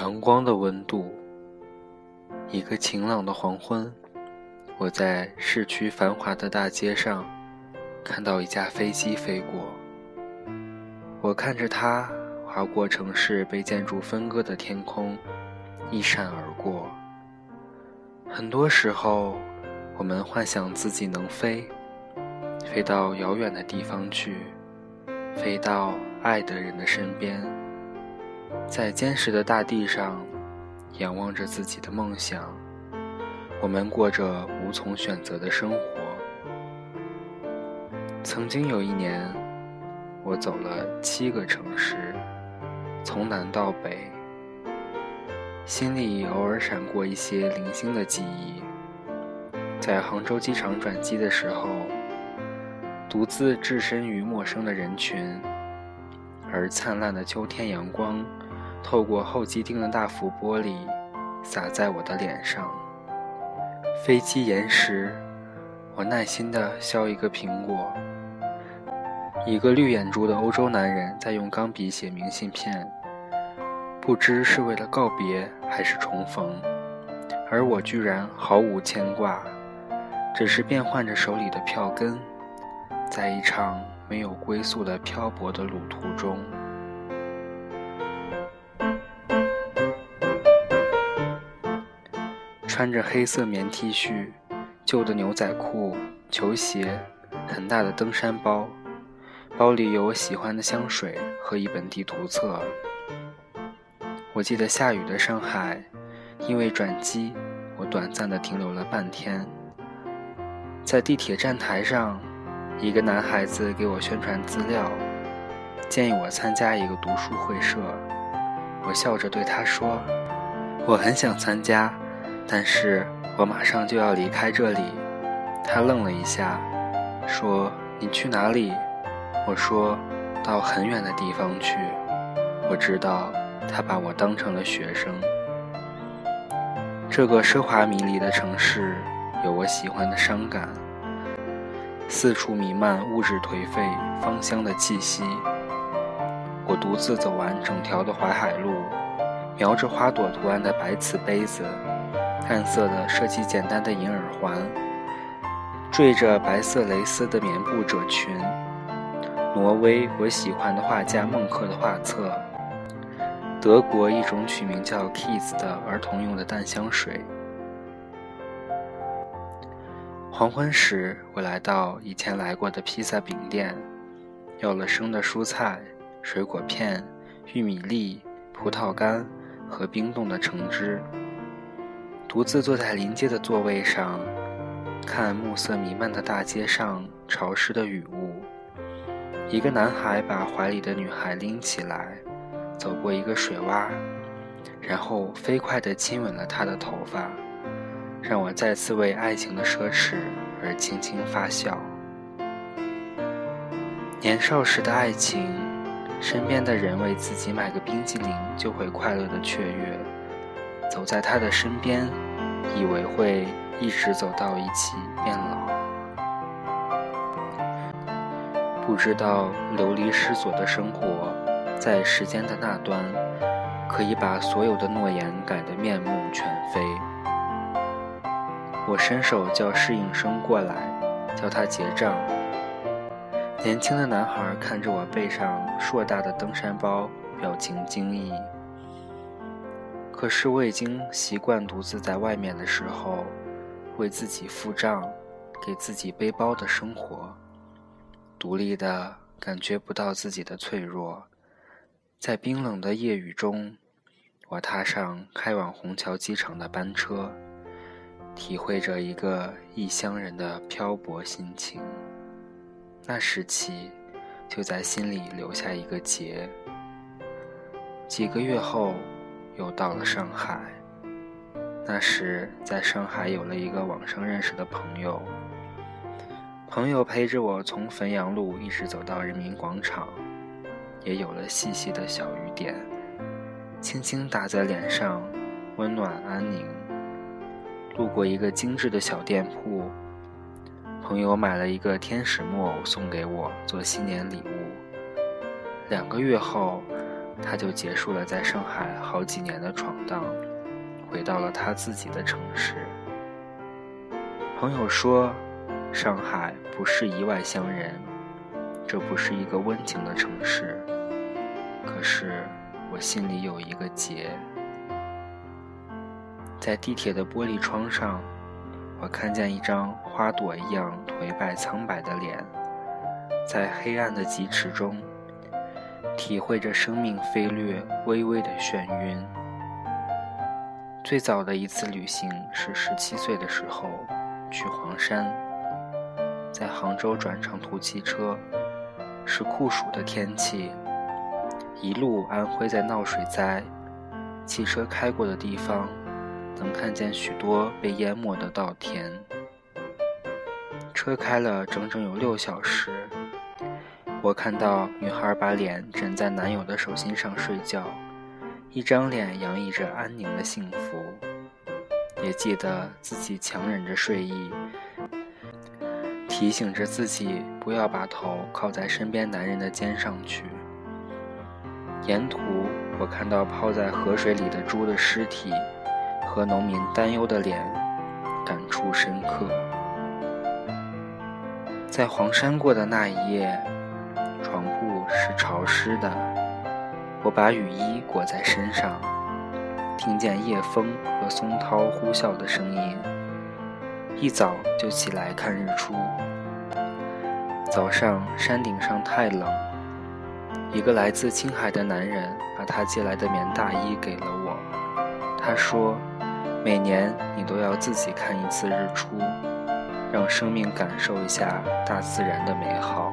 阳光的温度，一个晴朗的黄昏，我在市区繁华的大街上看到一架飞机飞过。我看着它划过城市被建筑分割的天空，一闪而过。很多时候，我们幻想自己能飞，飞到遥远的地方去，飞到爱的人的身边。在坚实的大地上，仰望着自己的梦想，我们过着无从选择的生活。曾经有一年，我走了七个城市，从南到北，心里偶尔闪过一些零星的记忆。在杭州机场转机的时候，独自置身于陌生的人群，而灿烂的秋天阳光。透过候机厅的大幅玻璃，洒在我的脸上。飞机延时，我耐心地削一个苹果。一个绿眼珠的欧洲男人在用钢笔写明信片，不知是为了告别还是重逢，而我居然毫无牵挂，只是变换着手里的票根，在一场没有归宿的漂泊的路途中。穿着黑色棉 T 恤、旧的牛仔裤、球鞋、很大的登山包，包里有我喜欢的香水和一本地图册。我记得下雨的上海，因为转机，我短暂的停留了半天。在地铁站台上，一个男孩子给我宣传资料，建议我参加一个读书会社。我笑着对他说：“我很想参加。”但是我马上就要离开这里。他愣了一下，说：“你去哪里？”我说：“到很远的地方去。”我知道他把我当成了学生。这个奢华迷离的城市有我喜欢的伤感，四处弥漫物质颓废、芳香的气息。我独自走完整条的淮海路，描着花朵图案的白瓷杯子。暗色的设计简单的银耳环，缀着白色蕾丝的棉布褶裙，挪威我喜欢的画家孟克的画册，德国一种取名叫 Kiss 的儿童用的淡香水。黄昏时，我来到以前来过的披萨饼店，要了生的蔬菜、水果片、玉米粒、葡萄干和冰冻的橙汁。独自坐在临街的座位上，看暮色弥漫的大街上潮湿的雨雾。一个男孩把怀里的女孩拎起来，走过一个水洼，然后飞快地亲吻了她的头发，让我再次为爱情的奢侈而轻轻发笑。年少时的爱情，身边的人为自己买个冰激凌就会快乐的雀跃。走在他的身边，以为会一直走到一起变老，不知道流离失所的生活，在时间的那端，可以把所有的诺言改得面目全非。我伸手叫侍应生过来，叫他结账。年轻的男孩看着我背上硕大的登山包，表情惊异。可是我已经习惯独自在外面的时候，为自己付账、给自己背包的生活，独立的感觉不到自己的脆弱。在冰冷的夜雨中，我踏上开往虹桥机场的班车，体会着一个异乡人的漂泊心情。那时起，就在心里留下一个结。几个月后。又到了上海，那时在上海有了一个网上认识的朋友，朋友陪着我从汾阳路一直走到人民广场，也有了细细的小雨点，轻轻打在脸上，温暖安宁。路过一个精致的小店铺，朋友买了一个天使木偶送给我做新年礼物。两个月后。他就结束了在上海好几年的闯荡，回到了他自己的城市。朋友说，上海不是一外乡人，这不是一个温情的城市。可是我心里有一个结，在地铁的玻璃窗上，我看见一张花朵一样颓败苍白的脸，在黑暗的疾驰中。体会着生命飞掠微微的眩晕。最早的一次旅行是十七岁的时候，去黄山，在杭州转长途汽车，是酷暑的天气。一路安徽在闹水灾，汽车开过的地方，能看见许多被淹没的稻田。车开了整整有六小时。我看到女孩把脸枕在男友的手心上睡觉，一张脸洋溢着安宁的幸福。也记得自己强忍着睡意，提醒着自己不要把头靠在身边男人的肩上去。沿途，我看到泡在河水里的猪的尸体和农民担忧的脸，感触深刻。在黄山过的那一夜。床铺是潮湿的，我把雨衣裹在身上，听见夜风和松涛呼啸的声音。一早就起来看日出。早上山顶上太冷，一个来自青海的男人把他借来的棉大衣给了我。他说：“每年你都要自己看一次日出，让生命感受一下大自然的美好。”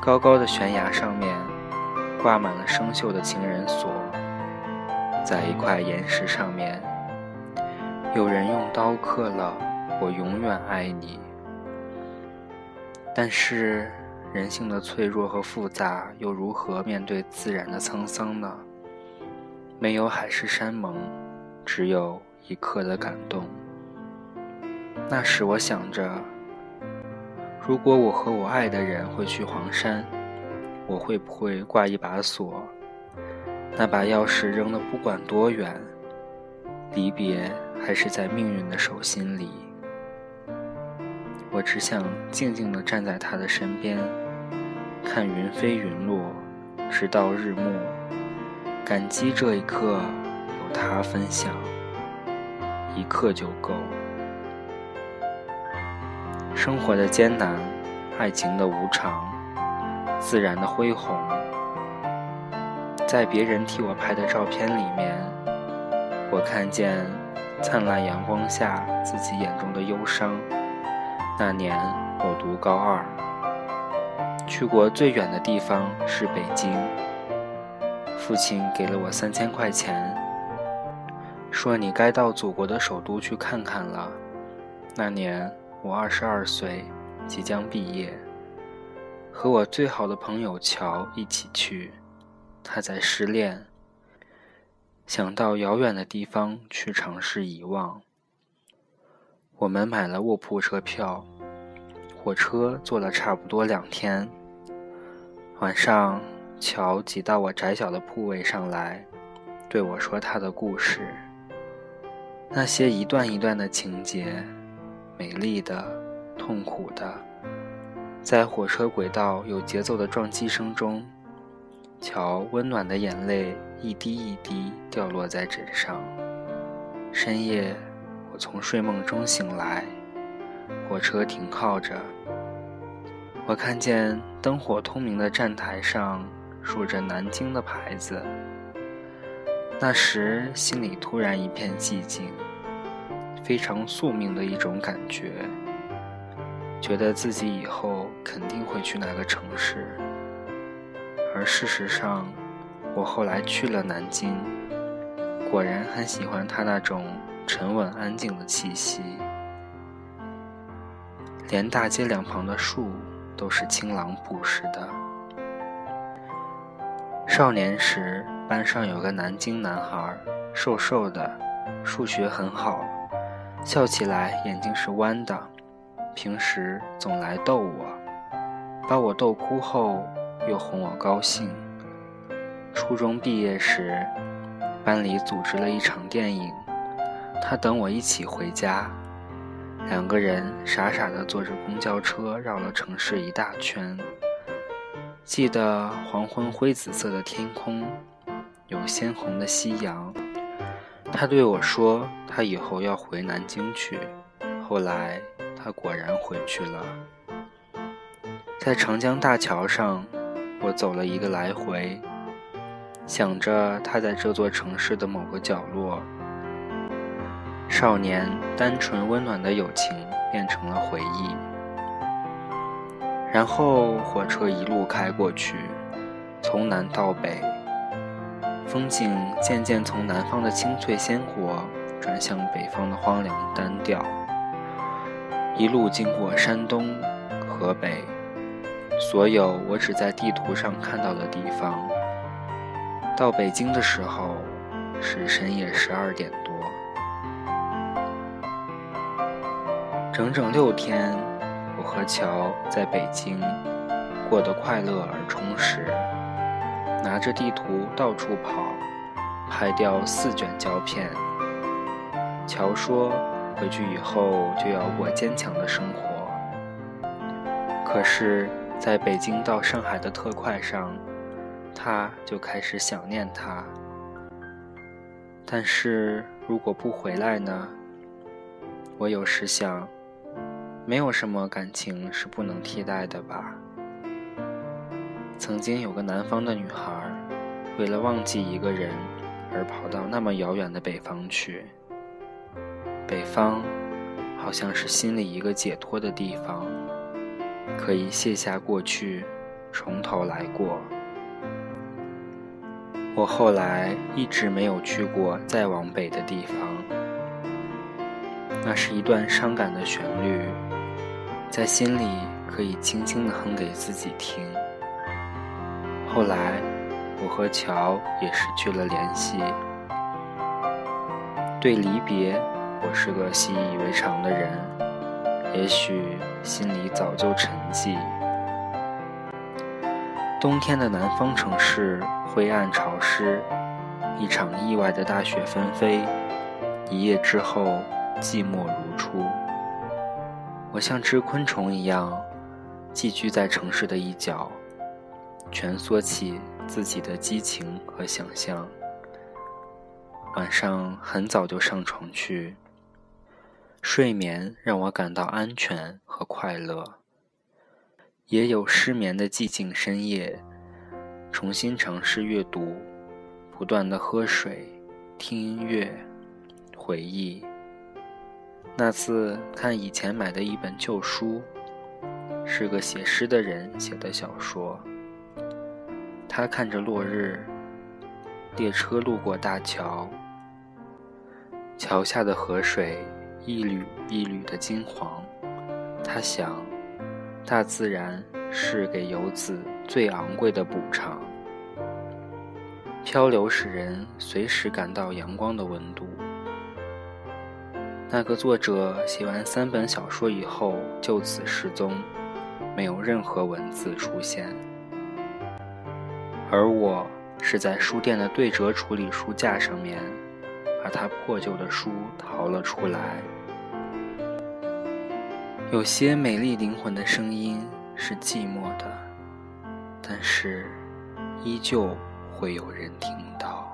高高的悬崖上面挂满了生锈的情人锁，在一块岩石上面，有人用刀刻了“我永远爱你”。但是人性的脆弱和复杂，又如何面对自然的沧桑呢？没有海誓山盟，只有一刻的感动。那时我想着。如果我和我爱的人会去黄山，我会不会挂一把锁？那把钥匙扔了不管多远，离别还是在命运的手心里。我只想静静地站在他的身边，看云飞云落，直到日暮，感激这一刻他分享，一刻就够。生活的艰难，爱情的无常，自然的恢宏，在别人替我拍的照片里面，我看见灿烂阳光下自己眼中的忧伤。那年我读高二，去过最远的地方是北京。父亲给了我三千块钱，说你该到祖国的首都去看看了。那年。我二十二岁，即将毕业，和我最好的朋友乔一起去。他在失恋，想到遥远的地方去尝试遗忘。我们买了卧铺车票，火车坐了差不多两天。晚上，乔挤到我窄小的铺位上来，对我说他的故事。那些一段一段的情节。美丽的，痛苦的，在火车轨道有节奏的撞击声中，乔温暖的眼泪一滴一滴掉落在枕上。深夜，我从睡梦中醒来，火车停靠着，我看见灯火通明的站台上竖着南京的牌子。那时心里突然一片寂静。非常宿命的一种感觉，觉得自己以后肯定会去那个城市。而事实上，我后来去了南京，果然很喜欢它那种沉稳安静的气息，连大街两旁的树都是青朗朴实的。少年时，班上有个南京男孩，瘦瘦的，数学很好。笑起来眼睛是弯的，平时总来逗我，把我逗哭后又哄我高兴，初中毕业时，班里组织了一场电影，他等我一起回家，两个人傻傻地坐着公交车绕了城市一大圈。记得黄昏灰紫色的天空，有鲜红的夕阳。他对我说，他以后要回南京去。后来，他果然回去了。在长江大桥上，我走了一个来回，想着他在这座城市的某个角落。少年单纯温暖的友情变成了回忆。然后火车一路开过去，从南到北，风景渐渐从南方的青翠鲜活转向北方的荒凉单调。一路经过山东、河北，所有我只在地图上看到的地方。到北京的时候，是深夜十二点多。整整六天，和乔在北京过得快乐而充实，拿着地图到处跑，拍掉四卷胶片。乔说。回去以后就要过坚强的生活。可是，在北京到上海的特快上，他就开始想念他。但是如果不回来呢？我有时想，没有什么感情是不能替代的吧。曾经有个南方的女孩，为了忘记一个人，而跑到那么遥远的北方去。北方，好像是心里一个解脱的地方，可以卸下过去，从头来过。我后来一直没有去过再往北的地方。那是一段伤感的旋律，在心里可以轻轻的哼给自己听。后来，我和乔也失去了联系，对离别。我是个习以为常的人，也许心里早就沉寂。冬天的南方城市灰暗潮湿，一场意外的大雪纷飞，一夜之后寂寞如初。我像只昆虫一样寄居在城市的一角，蜷缩起自己的激情和想象。晚上很早就上床去。睡眠让我感到安全和快乐，也有失眠的寂静深夜，重新尝试阅读，不断的喝水，听音乐，回忆。那次看以前买的一本旧书，是个写诗的人写的小说。他看着落日，列车路过大桥，桥下的河水。一缕一缕的金黄，他想，大自然是给游子最昂贵的补偿。漂流使人随时感到阳光的温度。那个作者写完三本小说以后就此失踪，没有任何文字出现。而我是在书店的对折处理书架上面，把他破旧的书淘了出来。有些美丽灵魂的声音是寂寞的，但是依旧会有人听到。